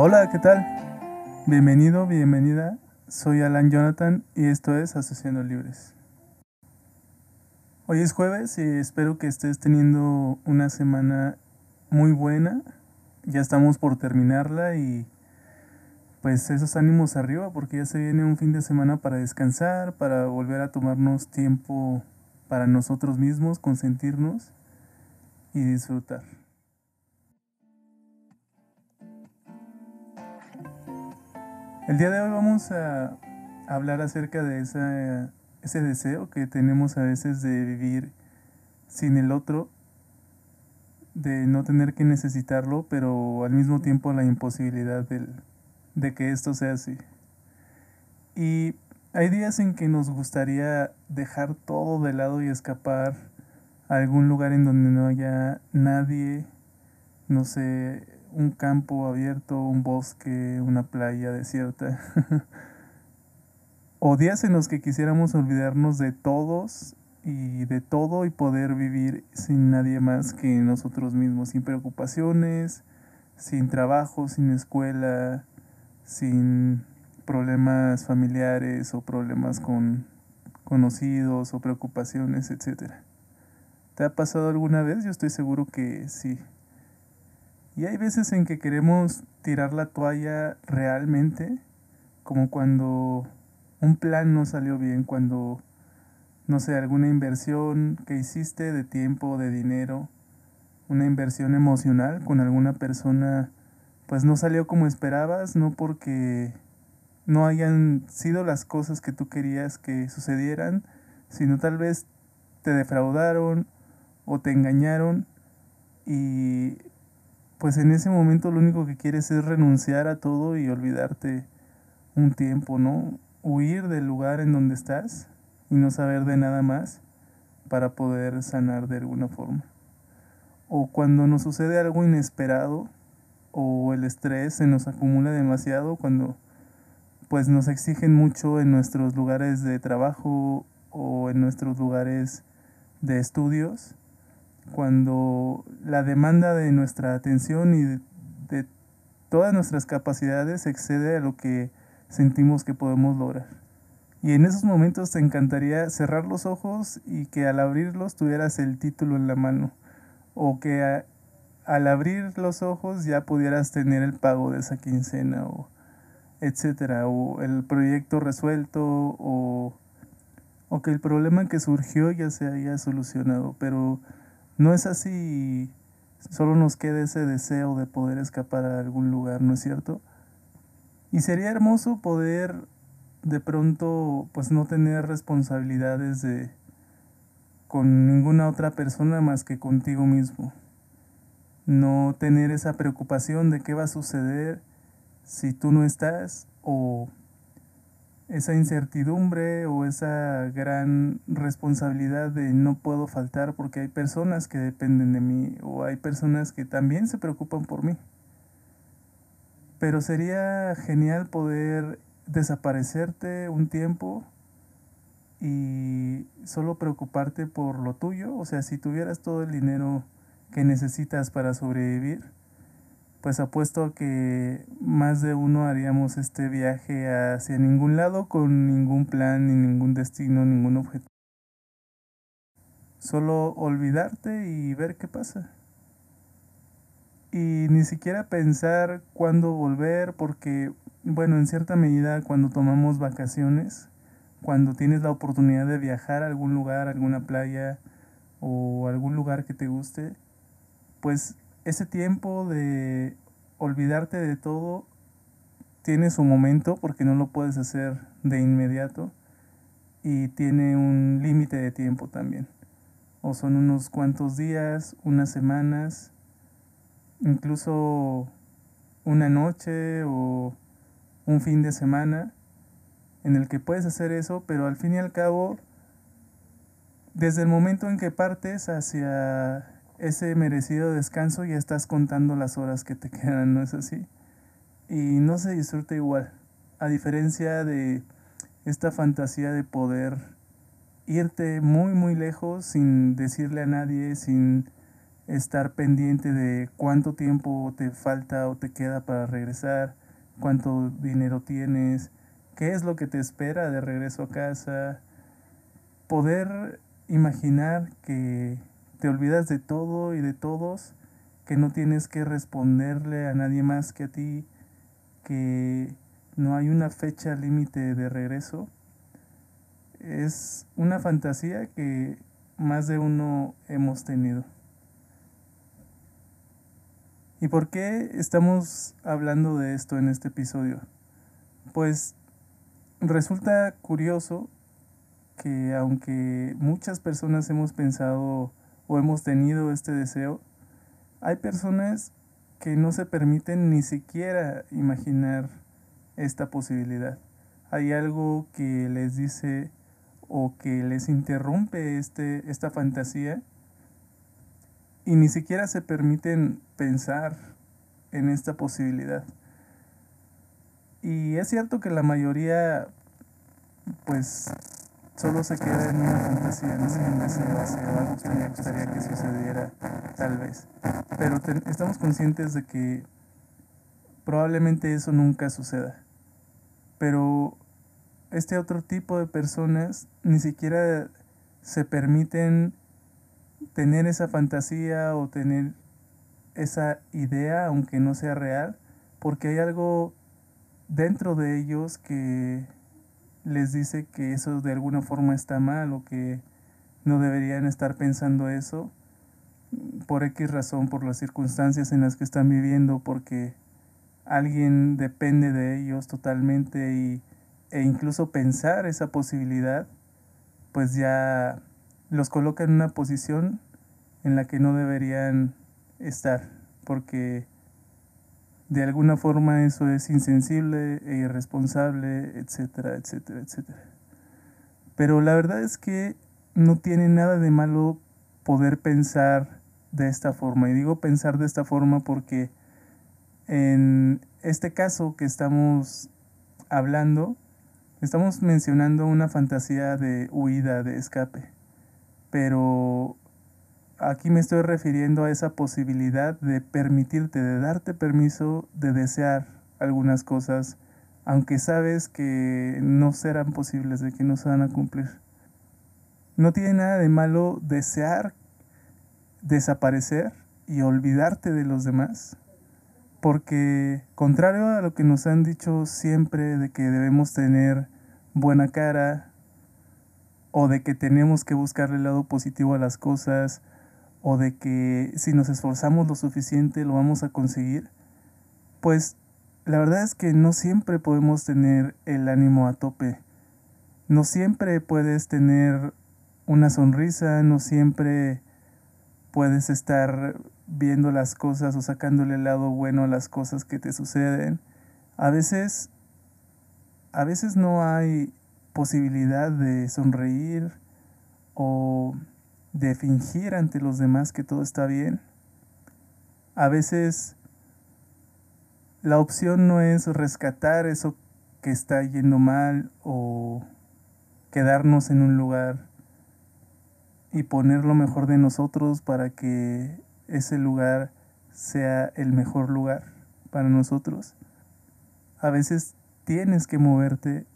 Hola, ¿qué tal? Bienvenido, bienvenida. Soy Alan Jonathan y esto es Asociando Libres. Hoy es jueves y espero que estés teniendo una semana muy buena. Ya estamos por terminarla y pues esos ánimos arriba porque ya se viene un fin de semana para descansar, para volver a tomarnos tiempo para nosotros mismos, consentirnos y disfrutar. El día de hoy vamos a hablar acerca de ese deseo que tenemos a veces de vivir sin el otro, de no tener que necesitarlo, pero al mismo tiempo la imposibilidad de que esto sea así. Y hay días en que nos gustaría dejar todo de lado y escapar a algún lugar en donde no haya nadie, no sé, un campo abierto, un bosque, una playa desierta. o días en los que quisiéramos olvidarnos de todos y de todo y poder vivir sin nadie más que nosotros mismos, sin preocupaciones, sin trabajo, sin escuela, sin problemas familiares o problemas con conocidos o preocupaciones, etc. ¿Te ha pasado alguna vez? Yo estoy seguro que sí. Y hay veces en que queremos tirar la toalla realmente, como cuando un plan no salió bien, cuando, no sé, alguna inversión que hiciste de tiempo, de dinero, una inversión emocional con alguna persona, pues no salió como esperabas, no porque no hayan sido las cosas que tú querías que sucedieran, sino tal vez te defraudaron o te engañaron y pues en ese momento lo único que quieres es renunciar a todo y olvidarte un tiempo, ¿no? Huir del lugar en donde estás y no saber de nada más para poder sanar de alguna forma. O cuando nos sucede algo inesperado o el estrés se nos acumula demasiado, cuando pues nos exigen mucho en nuestros lugares de trabajo o en nuestros lugares de estudios cuando la demanda de nuestra atención y de, todas nuestras capacidades excede a lo que sentimos que podemos lograr. Y en esos momentos te encantaría cerrar los ojos y que al abrirlos tuvieras el título en la mano. O que al abrir los ojos ya pudieras tener el pago de esa quincena o etcétera. O el proyecto resuelto o, o que el problema que surgió ya se haya solucionado. Pero no es así, solo nos queda ese deseo de poder escapar a algún lugar, ¿no es cierto? Y sería hermoso poder de pronto pues no tener responsabilidades de con ninguna otra persona más que contigo mismo. No tener esa preocupación de qué va a suceder si tú no estás o esa incertidumbre o esa gran responsabilidad de no puedo faltar porque hay personas que dependen de mí o hay personas que también se preocupan por mí. Pero sería genial poder desaparecerte un tiempo y solo preocuparte por lo tuyo. O sea, si tuvieras todo el dinero que necesitas para sobrevivir, pues apuesto a que más de uno haríamos este viaje hacia ningún lado con ningún plan, ni ningún destino, ningún objetivo. Solo olvidarte y ver qué pasa. Y ni siquiera pensar cuándo volver, porque, bueno, en cierta medida cuando tomamos vacaciones, cuando tienes la oportunidad de viajar a algún lugar, alguna playa o algún lugar que te guste, pues ese tiempo de olvidarte de todo tiene su momento porque no lo puedes hacer de inmediato y tiene un límite de tiempo también. O son unos cuantos días, unas semanas, incluso una noche o un fin de semana en el que puedes hacer eso, pero al fin y al cabo, desde el momento en que partes hacia ese merecido descanso ya estás contando las horas que te quedan, ¿no es así? Y no se disfruta igual, a diferencia de esta fantasía de poder irte muy muy lejos sin decirle a nadie, sin estar pendiente de cuánto tiempo te falta o te queda para regresar, cuánto dinero tienes, qué es lo que te espera de regreso a casa, poder imaginar que te olvidas de todo y de todos, que no tienes que responderle a nadie más que a ti, que no hay una fecha límite de regreso, es una fantasía que más de uno hemos tenido. ¿Y por qué estamos hablando de esto en este episodio? Pues resulta curioso que aunque muchas personas hemos pensado o hemos tenido este deseo, hay personas que no se permiten ni siquiera imaginar esta posibilidad. Hay algo que les dice o que les interrumpe este, esta fantasía y ni siquiera se permiten pensar en esta posibilidad. Y es cierto que la mayoría pues solo se queda en una fantasía, ¿no? en un deseo, algo que me gustaría que sucediera, tal vez. Pero estamos conscientes de que probablemente eso nunca suceda. Pero este otro tipo de personas ni siquiera se permiten tener esa fantasía o tener esa idea, aunque no sea real, porque hay algo dentro de ellos que les dice que eso de alguna forma está mal o que no deberían estar pensando eso por X razón, por las circunstancias en las que están viviendo, porque alguien depende de ellos totalmente y, e incluso pensar esa posibilidad, pues ya los coloca en una posición en la que no deberían estar, porque de alguna forma eso es insensible e irresponsable, etcétera, etcétera, etcétera. Pero la verdad es que no tiene nada de malo poder pensar de esta forma. Y digo pensar de esta forma porque en este caso que estamos hablando, estamos mencionando una fantasía de huida, de escape pero aquí me estoy refiriendo a esa posibilidad de permitirte, de darte permiso de desear algunas cosas, aunque sabes que no serán posibles, de que no se van a cumplir. No tiene nada de malo desear desaparecer y olvidarte de los demás, porque contrario a lo que nos han dicho siempre de que debemos tener buena cara, o de que tenemos que buscarle el lado positivo a las cosas, o de que si nos esforzamos lo suficiente lo vamos a conseguir, pues la verdad es que no siempre podemos tener el ánimo a tope. No siempre puedes tener una sonrisa, no siempre puedes estar viendo las cosas o sacándole el lado bueno a las cosas que te suceden. A veces a veces no hay posibilidad de sonreír o de fingir ante los demás que todo está bien. A veces la opción no es rescatar eso que está yendo mal o quedarnos en un lugar y poner lo mejor de nosotros para que ese lugar sea el mejor lugar para nosotros. A veces tienes que moverte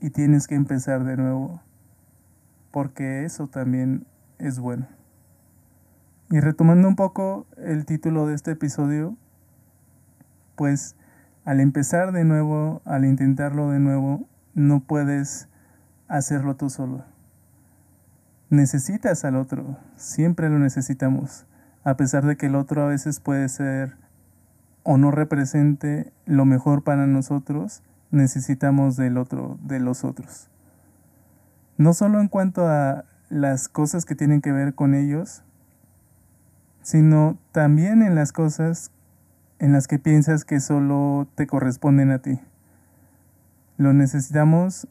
y tienes que empezar de nuevo, porque eso también es bueno. Y retomando un poco el título de este episodio, pues al empezar de nuevo, al intentarlo de nuevo, no puedes hacerlo tú solo. Necesitas al otro, siempre lo necesitamos, a pesar de que el otro a veces puede ser o no represente lo mejor para nosotros, necesitamos del otro, de los otros. No solo en cuanto a las cosas que tienen que ver con ellos, sino también en las cosas en las que piensas que solo te corresponden a ti. Lo necesitamos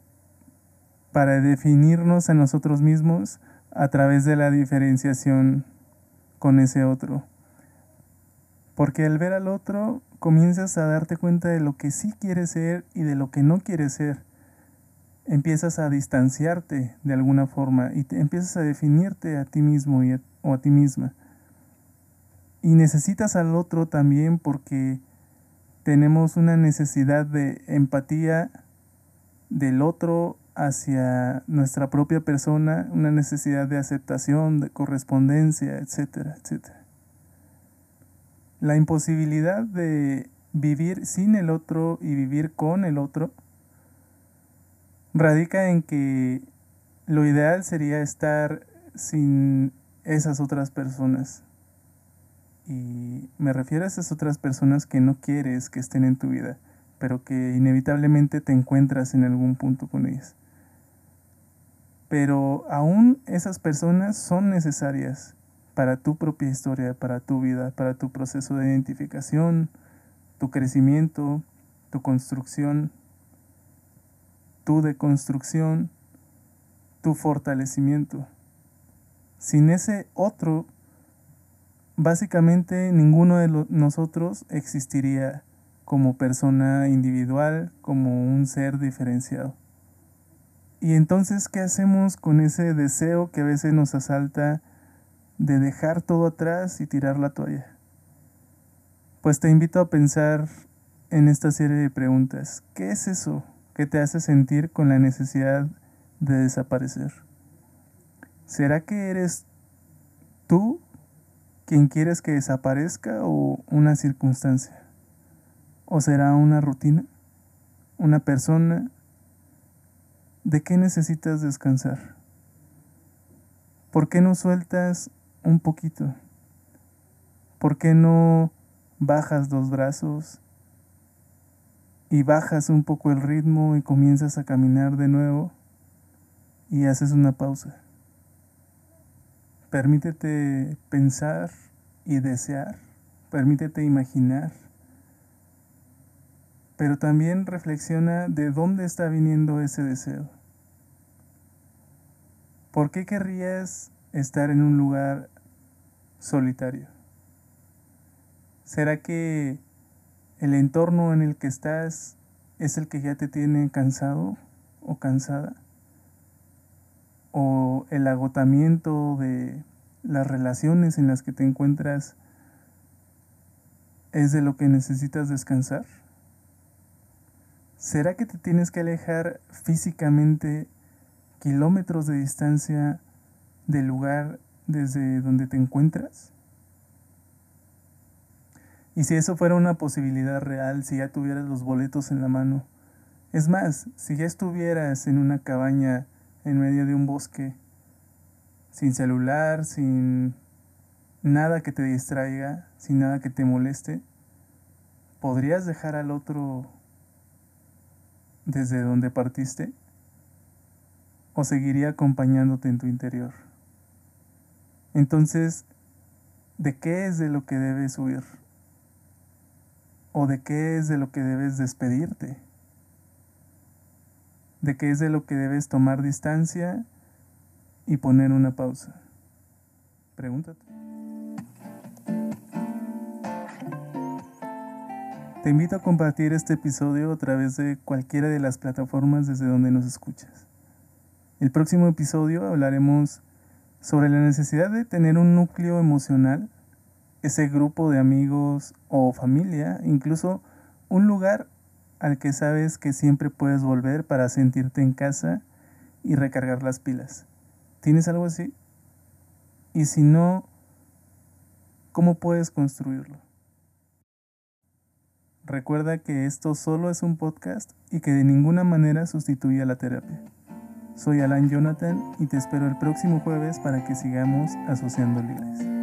para definirnos a nosotros mismos a través de la diferenciación con ese otro. Porque al ver al otro comienzas a darte cuenta de lo que sí quieres ser y de lo que no quieres ser. Empiezas a distanciarte de alguna forma y te empiezas a definirte a ti mismo o a ti misma. Y necesitas al otro también porque tenemos una necesidad de empatía del otro hacia nuestra propia persona, una necesidad de aceptación, de correspondencia, etcétera, etcétera. La imposibilidad de vivir sin el otro y vivir con el otro radica en que lo ideal sería estar sin esas otras personas. Y me refiero a esas otras personas que no quieres que estén en tu vida, pero que inevitablemente te encuentras en algún punto con ellas. Pero aún esas personas son necesarias para tu propia historia, para tu vida, para tu proceso de identificación, tu crecimiento, tu construcción, tu deconstrucción, tu fortalecimiento. Sin ese otro, básicamente ninguno de nosotros existiría como persona individual, como un ser diferenciado. Y entonces, ¿qué hacemos con ese deseo que a veces nos asalta de dejar todo atrás y tirar la toalla? Pues te invito a pensar en esta serie de preguntas. ¿Qué es eso que te hace sentir con la necesidad de desaparecer? ¿Será que eres tú quien quieres que desaparezca o una circunstancia? ¿O será una rutina? ¿Una persona? ¿De qué necesitas descansar? ¿Por qué no sueltas un poquito? ¿Por qué no bajas los brazos y bajas un poco el ritmo y comienzas a caminar de nuevo y haces una pausa? Permítete pensar y desear, permítete imaginar pero también reflexiona de dónde está viniendo ese deseo. ¿Por qué querrías estar en un lugar solitario? ¿Será que el entorno en el que estás es el que ya te tiene cansado o cansada? ¿O el agotamiento de las relaciones en las que te encuentras es de lo que necesitas descansar? ¿Será que te tienes que alejar físicamente kilómetros de distancia del lugar desde donde te encuentras? Y si eso fuera una posibilidad real, si ya tuvieras los boletos en la mano, es más, si ya estuvieras en una cabaña en medio de un bosque, sin celular, sin nada que te distraiga, sin nada que te moleste, ¿podrías dejar al otro desde donde partiste? ¿O seguiría acompañándote en tu interior? Entonces, ¿de qué es de lo que debes huir? ¿O de qué es de lo que debes despedirte? ¿De qué es de lo que debes tomar distancia y poner una pausa? Pregúntate. Te invito a compartir este episodio a través de cualquiera de las plataformas desde donde nos escuchas. El próximo episodio hablaremos sobre la necesidad de tener un núcleo emocional, ese grupo de amigos o familia, incluso un lugar al que sabes que siempre puedes volver para sentirte en casa y recargar las pilas. ¿Tienes algo así? Y si no, ¿cómo puedes construirlo? Recuerda que esto solo es un podcast y que de ninguna manera sustituye a la terapia. Soy Alan Jonathan y te espero el próximo jueves para que sigamos asociando libres.